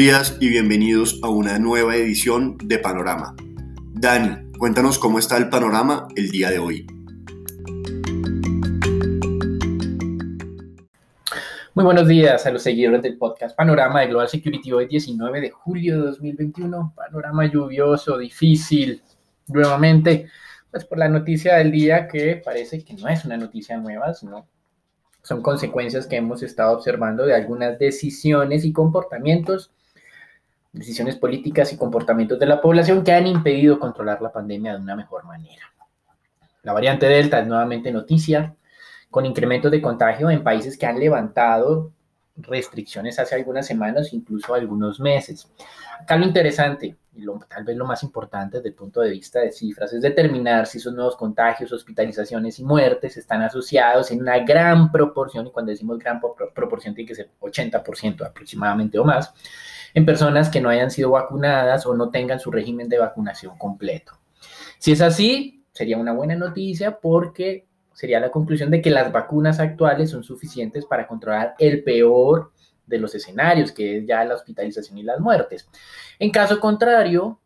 Días y bienvenidos a una nueva edición de Panorama. Dani, cuéntanos cómo está el panorama el día de hoy. Muy buenos días a los seguidores del podcast Panorama de Global Security hoy 19 de julio de 2021. Panorama lluvioso, difícil, nuevamente, pues por la noticia del día que parece que no es una noticia nueva, sino son consecuencias que hemos estado observando de algunas decisiones y comportamientos, decisiones políticas y comportamientos de la población que han impedido controlar la pandemia de una mejor manera. La variante Delta es nuevamente noticia, con incrementos de contagio en países que han levantado restricciones hace algunas semanas, incluso algunos meses. Acá lo interesante, tal vez lo más importante desde el punto de vista de cifras, es determinar si esos nuevos contagios, hospitalizaciones y muertes están asociados en una gran proporción, y cuando decimos gran proporción tiene que ser 80% aproximadamente o más, en personas que no hayan sido vacunadas o no tengan su régimen de vacunación completo. Si es así, sería una buena noticia porque sería la conclusión de que las vacunas actuales son suficientes para controlar el peor de los escenarios, que es ya la hospitalización y las muertes. En caso contrario,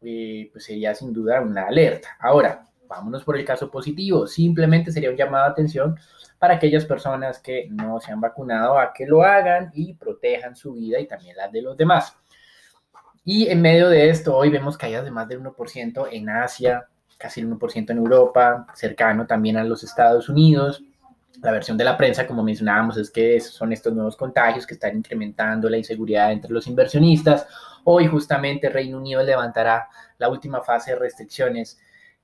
eh, pues sería sin duda una alerta. Ahora, vámonos por el caso positivo. Simplemente sería un llamado de atención para aquellas personas que no se han vacunado a que lo hagan y protejan su vida y también la de los demás. Y en medio de esto, hoy vemos caídas de más del 1% en Asia, casi el 1% en Europa, cercano también a los Estados Unidos. La versión de la prensa, como mencionábamos, es que son estos nuevos contagios que están incrementando la inseguridad entre los inversionistas. Hoy justamente Reino Unido levantará la última fase de restricciones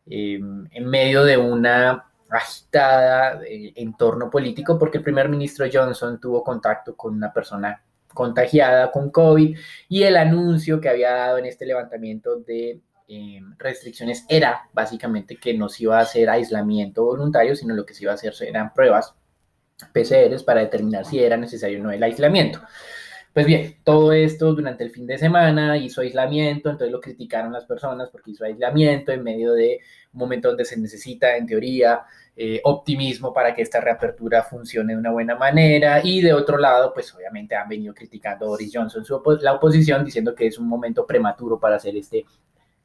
eh, en medio de una agitada eh, entorno político porque el primer ministro Johnson tuvo contacto con una persona contagiada con COVID y el anuncio que había dado en este levantamiento de eh, restricciones era básicamente que no se iba a hacer aislamiento voluntario, sino lo que se iba a hacer eran pruebas PCRs para determinar si era necesario o no el aislamiento. Pues bien, todo esto durante el fin de semana hizo aislamiento, entonces lo criticaron las personas porque hizo aislamiento en medio de un momento donde se necesita, en teoría, eh, optimismo para que esta reapertura funcione de una buena manera. Y de otro lado, pues obviamente han venido criticando a Boris Johnson, la oposición, diciendo que es un momento prematuro para hacer este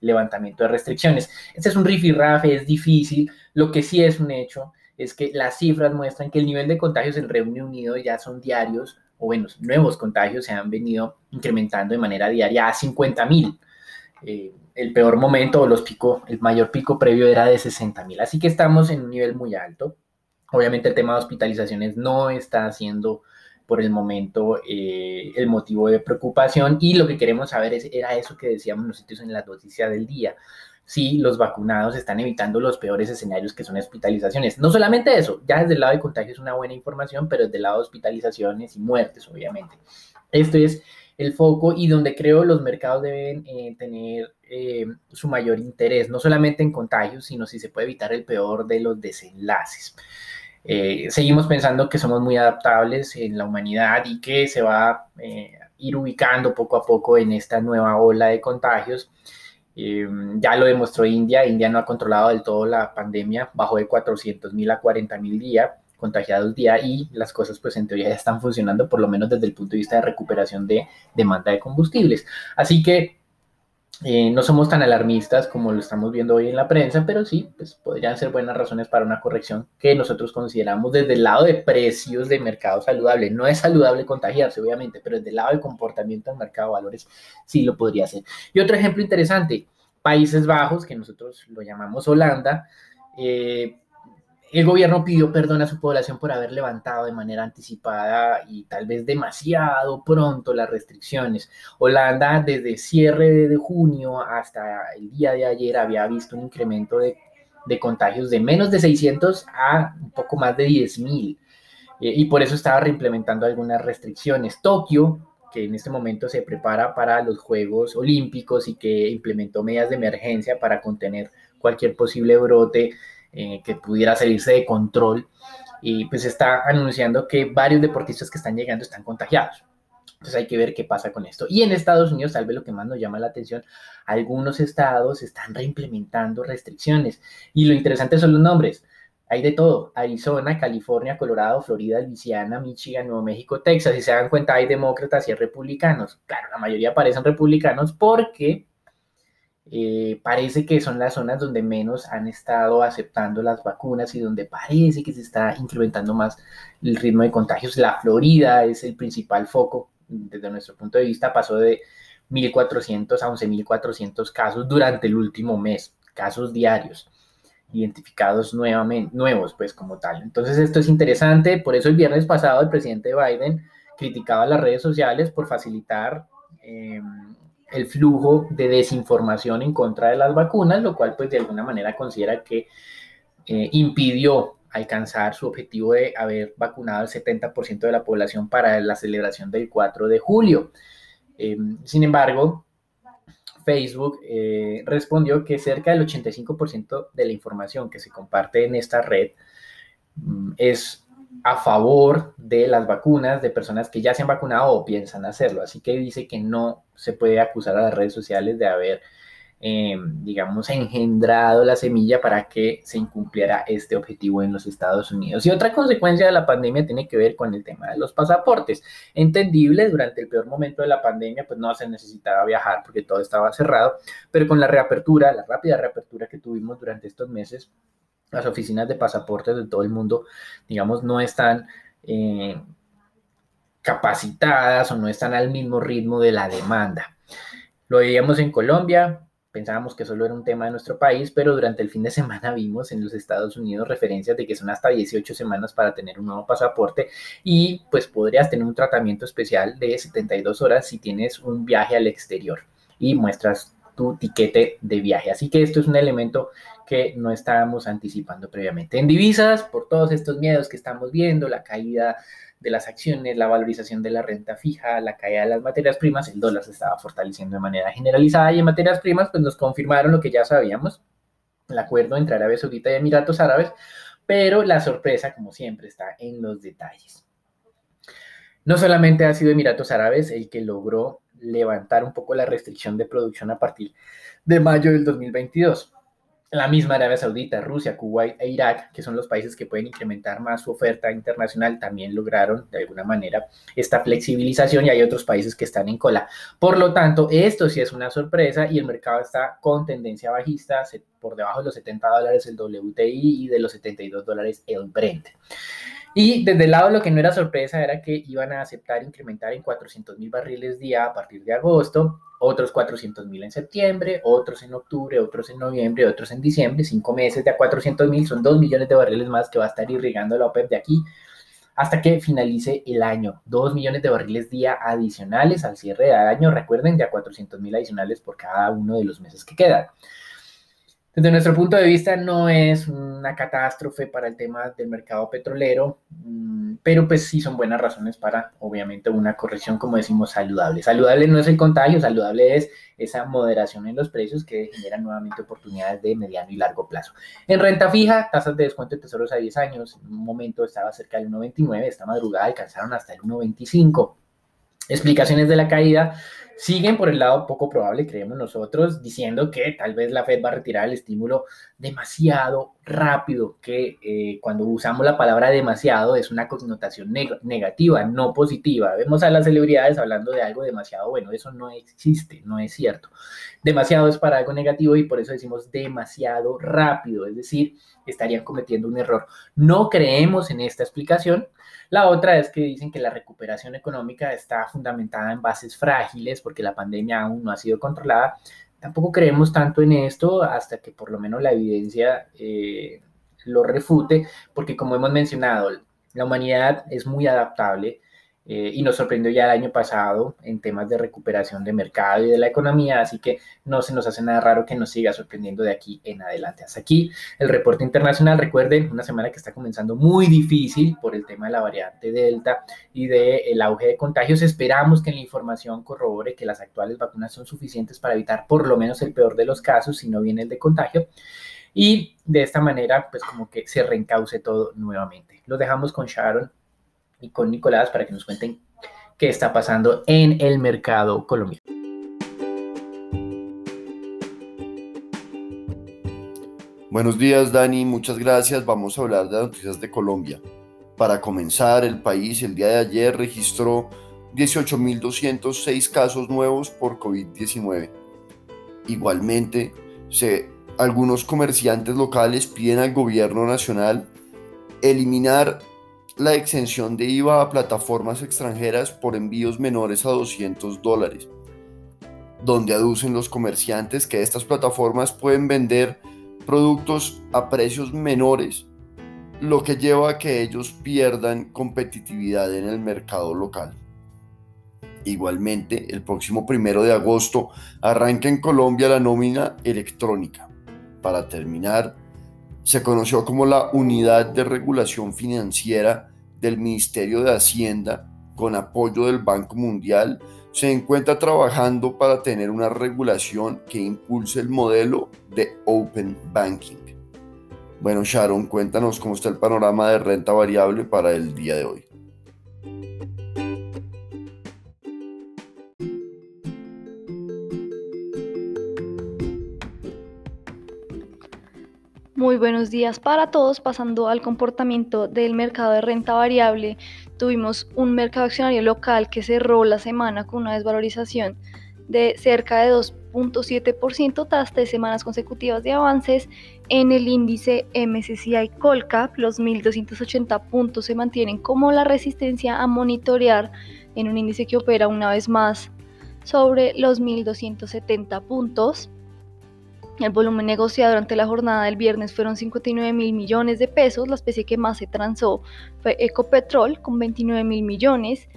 levantamiento de restricciones. Este es un rifirrafe, es difícil. Lo que sí es un hecho es que las cifras muestran que el nivel de contagios en Reino Unido ya son diarios, o bueno, nuevos contagios se han venido incrementando de manera diaria a 50 mil. Eh, el peor momento o los pico, el mayor pico previo era de 60 mil. Así que estamos en un nivel muy alto. Obviamente el tema de hospitalizaciones no está siendo por el momento eh, el motivo de preocupación y lo que queremos saber es, era eso que decíamos nosotros en la noticia del día. Si los vacunados están evitando los peores escenarios que son hospitalizaciones. No solamente eso, ya desde el lado de contagio es una buena información, pero desde el lado de hospitalizaciones y muertes, obviamente. Esto es el foco y donde creo los mercados deben eh, tener eh, su mayor interés, no solamente en contagios, sino si se puede evitar el peor de los desenlaces. Eh, seguimos pensando que somos muy adaptables en la humanidad y que se va a eh, ir ubicando poco a poco en esta nueva ola de contagios. Eh, ya lo demostró India, India no ha controlado del todo la pandemia, bajó de 400 mil a 40 mil día, contagiados día y las cosas pues en teoría ya están funcionando por lo menos desde el punto de vista de recuperación de demanda de combustibles. Así que eh, no somos tan alarmistas como lo estamos viendo hoy en la prensa, pero sí, pues podrían ser buenas razones para una corrección que nosotros consideramos desde el lado de precios de mercado saludable. No es saludable contagiarse, obviamente, pero desde el lado de comportamiento del mercado de valores sí lo podría ser. Y otro ejemplo interesante, Países Bajos, que nosotros lo llamamos Holanda, eh, el gobierno pidió perdón a su población por haber levantado de manera anticipada y tal vez demasiado pronto las restricciones. Holanda desde cierre de junio hasta el día de ayer había visto un incremento de, contagios de menos de 600 a un poco más de 10.000 eh, y por eso estaba reimplementando algunas restricciones. Tokio, que en este momento se prepara para los Juegos Olímpicos y que implementó medidas de emergencia para contener cualquier posible brote que pudiera salirse de control y pues está anunciando que varios deportistas que están llegando están contagiados. Entonces hay que ver qué pasa con esto. Y en Estados Unidos, tal vez lo que más nos llama la atención, algunos estados están reimplementando restricciones. Y lo interesante son los nombres. hay de todo, Arizona, California, Colorado, Florida, Luisiana, Michigan, Nuevo México, Texas, y se dan cuenta hay demócratas y hay republicanos. Claro, la mayoría parecen republicanos porque eh, parece que son las zonas donde menos han estado aceptando las vacunas y donde parece que se está incrementando más el ritmo de contagios. La Florida es el principal foco desde nuestro punto de vista, pasó de 1.400 a 11.400 casos durante el último mes, casos diarios identificados nuevamente, nuevos, pues como tal. Entonces esto es interesante, por eso el viernes pasado el presidente Biden criticaba las redes sociales por facilitar em, el flujo de desinformación en contra de las vacunas, lo cual pues de alguna manera considera que eh, impidió alcanzar su objetivo de haber vacunado al 70% de la población para la celebración del 4 de julio. Em, sin embargo, Facebook eh, respondió que cerca del 85% de la información que se comparte en esta red mm, es a favor de las vacunas de personas que ya se han vacunado o piensan hacerlo. Así que dice que no se puede acusar a las redes sociales de haber eh, digamos, engendrado la semilla para que se incumpliera este objetivo en los Estados Unidos. Y otra consecuencia de la pandemia tiene que ver con el tema de los pasaportes. Entendible, durante el peor momento de la pandemia, pues no se necesitaba viajar porque todo estaba cerrado, pero con la reapertura, la rápida reapertura que tuvimos durante estos meses, las oficinas de pasaportes de todo el mundo, digamos, no están... Eh, capacitadas o no están al mismo ritmo de la demanda. Lo veíamos en Colombia, pensábamos que solo era un tema de nuestro país, pero durante el fin de semana vimos en los Estados Unidos referencias de que son hasta 18 semanas para tener un nuevo pasaporte y pues podrías tener un tratamiento especial de 72 horas si tienes un viaje al exterior y muestras tu tiquete de viaje. Así que esto es un elemento que no estábamos anticipando previamente. En divisas, por todos estos miedos que estamos viendo, la caída de las acciones, la valorización de la renta fija, la caída de las materias primas, el dólar se estaba fortaleciendo de manera generalizada y en materias primas pues nos confirmaron lo que ya sabíamos, el acuerdo entre Arabia Saudita y Emiratos Árabes, pero la sorpresa como siempre está en los detalles. No solamente ha sido Emiratos Árabes el que logró levantar un poco la restricción de producción a partir de mayo del 2022 la misma Arabia Saudita, Rusia, Kuwait e Irak, que son los países que pueden incrementar más su oferta internacional, también lograron de alguna manera esta flexibilización y hay otros países que están en cola. Por lo tanto, esto sí es una sorpresa y el mercado está con tendencia bajista, por debajo de los 70 dólares el WTI y de los 72 dólares el Brent. Y desde el lado lo que no era sorpresa era que iban a aceptar incrementar en 400 mil barriles día a partir de agosto, otros 400 mil en septiembre, otros en octubre, otros en noviembre, otros en diciembre, cinco meses de a 400 mil, son 2 millones de barriles más que va a estar irrigando la OPEP de aquí hasta que finalice el año. 2 millones de barriles día adicionales al cierre de año, recuerden, de a 400 mil adicionales por cada uno de los meses que quedan. Desde nuestro punto de vista no es una catástrofe para el tema del mercado petrolero, mm, pero pues sí son buenas razones para, obviamente, una corrección, como decimos, saludable. Saludable no es el contagio, saludable es esa moderación en los precios que generan nuevamente oportunidades de mediano y largo plazo. En renta fija, tasas de descuento de tesoros a 10 años, en un momento estaba cerca del 1.29, esta madrugada alcanzaron hasta el 1.25. Explicaciones de la caída siguen por el lado poco probable, creemos nosotros, diciendo que tal vez la Fed va a retirar el estímulo demasiado rápido, que eh, cuando usamos la palabra demasiado es una connotación negativa, no positiva. Vemos a las celebridades hablando de algo demasiado bueno, eso no existe, no es cierto. Demasiado es para algo negativo y por eso decimos demasiado rápido, es decir, estarían cometiendo un error. No creemos en esta explicación. La otra es que dicen que la recuperación económica está fundamentada en bases frágiles porque la pandemia aún no ha sido controlada. Tampoco creemos tanto en esto hasta que por lo menos la evidencia eh, lo refute, porque como hemos mencionado, la humanidad es muy adaptable eh, y nos sorprendió ya el año pasado en temas de recuperación de mercado y de la economía, así que no se nos hace nada raro que nos siga sorprendiendo de aquí en adelante. Hasta aquí el reporte internacional. Recuerden, una semana que está comenzando muy difícil por el tema de la variante Delta y del auge de contagios. Esperamos que la información corrobore que las actuales vacunas son suficientes para evitar por lo menos el peor de los casos, si no viene el de contagio. Y de esta manera, pues como que se reencauce todo nuevamente. Los dejamos con Sharon y con Nicolás para que nos cuenten qué está pasando en el mercado colombiano. Buenos días Dani, muchas gracias. Vamos a hablar de las noticias de Colombia. Para comenzar, el país el día de ayer registró 18.206 casos nuevos por COVID-19. Igualmente, se, algunos comerciantes locales piden al gobierno nacional eliminar la exención de IVA a plataformas extranjeras por envíos menores a 200 dólares, donde aducen los comerciantes que estas plataformas pueden vender productos a precios menores, lo que lleva a que ellos pierdan competitividad en el mercado local. Igualmente, el próximo primero de agosto arranca en Colombia la nómina electrónica. Para terminar, se conoció como la Unidad de Regulación Financiera del Ministerio de Hacienda, con apoyo del Banco Mundial, se encuentra trabajando para tener una regulación que impulse el modelo de Open Banking. Bueno, Sharon, cuéntanos cómo está el panorama de renta variable para el día de hoy. Muy buenos días para todos. Pasando al comportamiento del mercado de renta variable, tuvimos un mercado accionario local que cerró la semana con una desvalorización de cerca de 2.7% tras tres semanas consecutivas de avances. En el índice MSCI Colcap, los 1.280 puntos se mantienen como la resistencia a monitorear en un índice que opera una vez más sobre los 1.270 puntos. El volumen negociado durante la jornada del viernes fueron 59 mil millones de pesos. La especie que más se transó fue Ecopetrol con 29 mil millones,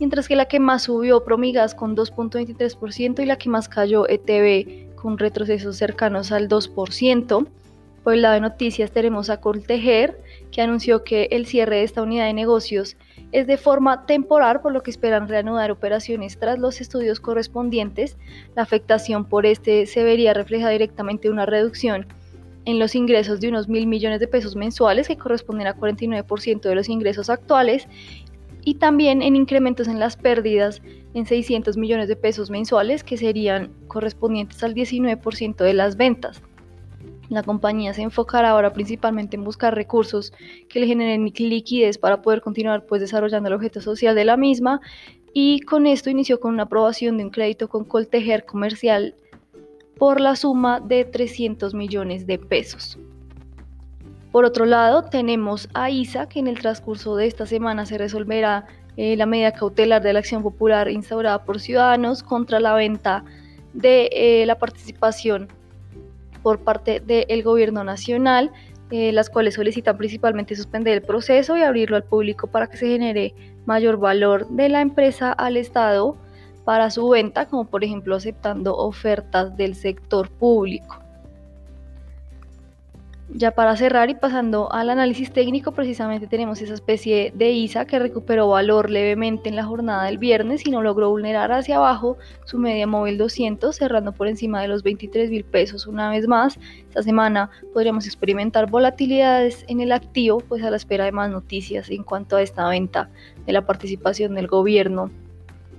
mientras que la que más subió Promigas con 2.23% y la que más cayó ETB con retrocesos cercanos al 2%. Por el lado de noticias tenemos a Coltejer, que anunció que el cierre de esta unidad de negocios es de forma temporal, por lo que esperan reanudar operaciones tras los estudios correspondientes. La afectación por este se vería reflejada directamente en una reducción en los ingresos de unos mil millones de pesos mensuales, que corresponden a 49% de los ingresos actuales, y también en incrementos en las pérdidas en 600 millones de pesos mensuales, que serían correspondientes al 19% de las ventas. La compañía se enfocará ahora principalmente en buscar recursos que le generen liquidez para poder continuar pues, desarrollando el objeto social de la misma y con esto inició con una aprobación de un crédito con Coltejer Comercial por la suma de 300 millones de pesos. Por otro lado, tenemos a ISA, que en el transcurso de esta semana se resolverá eh, la medida cautelar de la acción popular instaurada por ciudadanos contra la venta de eh, la participación por parte del gobierno nacional, eh, las cuales solicitan principalmente suspender el proceso y abrirlo al público para que se genere mayor valor de la empresa al Estado para su venta, como por ejemplo aceptando ofertas del sector público. Ya para cerrar y pasando al análisis técnico, precisamente tenemos esa especie de ISA que recuperó valor levemente en la jornada del viernes y no logró vulnerar hacia abajo su media móvil 200, cerrando por encima de los 23 mil pesos una vez más. Esta semana podríamos experimentar volatilidades en el activo, pues a la espera de más noticias en cuanto a esta venta de la participación del gobierno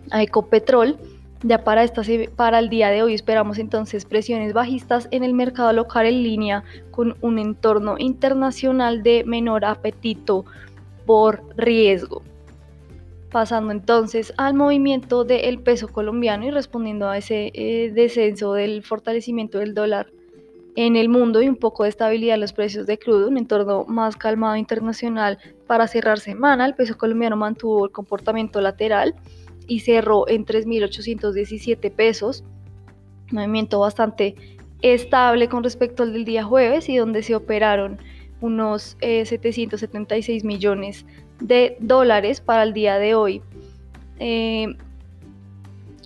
a Ecopetrol ya para, esta, para el día de hoy esperamos entonces presiones bajistas en el mercado local en línea con un entorno internacional de menor apetito por riesgo. Pasando entonces al movimiento del peso colombiano y respondiendo a ese eh, descenso del fortalecimiento del dólar en el mundo y un poco de estabilidad en los precios de crudo, un entorno más calmado internacional para cerrar semana, el peso colombiano mantuvo el comportamiento lateral y cerró en 3.817 pesos, movimiento bastante estable con respecto al del día jueves y donde se operaron unos 776 eh, millones de dólares para el día de hoy. Eh,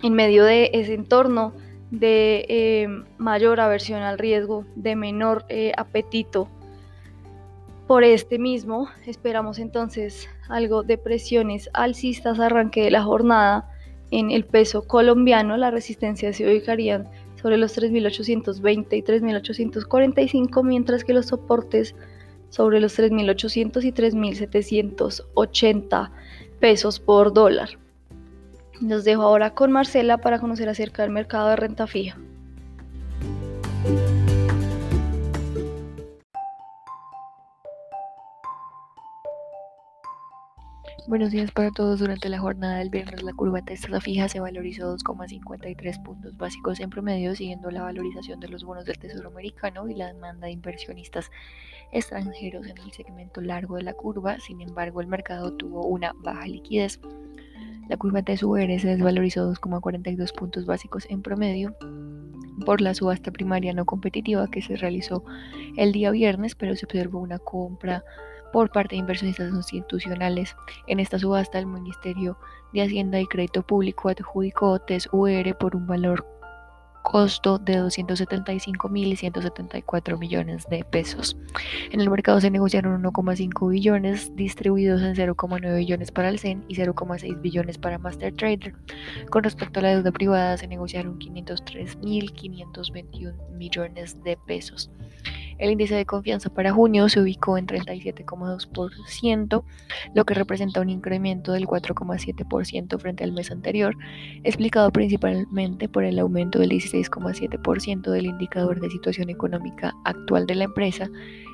en medio de ese entorno de eh, mayor aversión al riesgo, de menor apetito por este mismo, esperamos entonces algo de presiones alcistas arranque de la jornada en el peso colombiano. La resistencia se ubicarían sobre los 3.820 y 3.845, mientras que los soportes sobre los 3.800 y 3.780 pesos por dólar. Los dejo ahora con Marcela para conocer acerca del mercado de renta fija. Buenos días para todos. Durante la jornada del viernes, la curva de tasa fija se valorizó 2,53 puntos básicos en promedio, siguiendo la valorización de los bonos del Tesoro americano y la demanda de inversionistas extranjeros en el segmento largo de la curva. Sin embargo, el mercado tuvo una baja liquidez la curva TSUR se desvalorizó 2,42 puntos básicos en promedio por la subasta primaria no competitiva que se realizó el día viernes, pero se observó una compra por parte de inversionistas institucionales. En esta subasta, el Ministerio de Hacienda y Crédito Público adjudicó TES-UR por un valor costo de 275.174 millones de pesos. En el mercado se negociaron 1,5 billones distribuidos en 0,9 billones para el CEN y 0,6 billones para Master Trader. Con respecto a la deuda privada se negociaron 503.521 millones de pesos. El índice de confianza para junio se ubicó en 37,2%, lo que representa un incremento del 4,7% frente al mes anterior, explicado principalmente por el aumento del 16,7% del indicador de situación económica actual de la empresa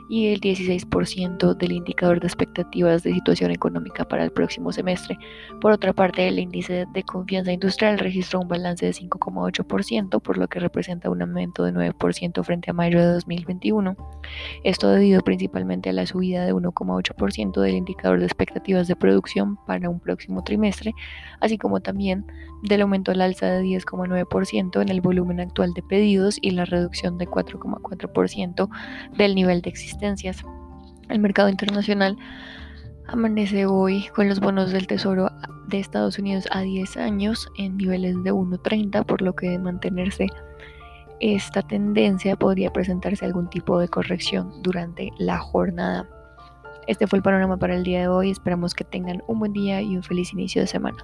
y el 16% del indicador de expectativas de situación económica para el próximo semestre. Por otra parte, el índice de confianza industrial registró un balance de 5,8%, por lo que representa un aumento de 9% frente a mayo de 2021. Esto debido principalmente a la subida de 1,8% del indicador de expectativas de producción para un próximo trimestre, así como también del aumento al alza de 10,9% en el volumen actual de pedidos y la reducción de 4,4% del nivel de existencias. El mercado internacional amanece hoy con los bonos del Tesoro de Estados Unidos a 10 años en niveles de 1,30, por lo que de mantenerse esta tendencia podría presentarse algún tipo de corrección durante la jornada. Este fue el panorama para el día de hoy. Esperamos que tengan un buen día y un feliz inicio de semana.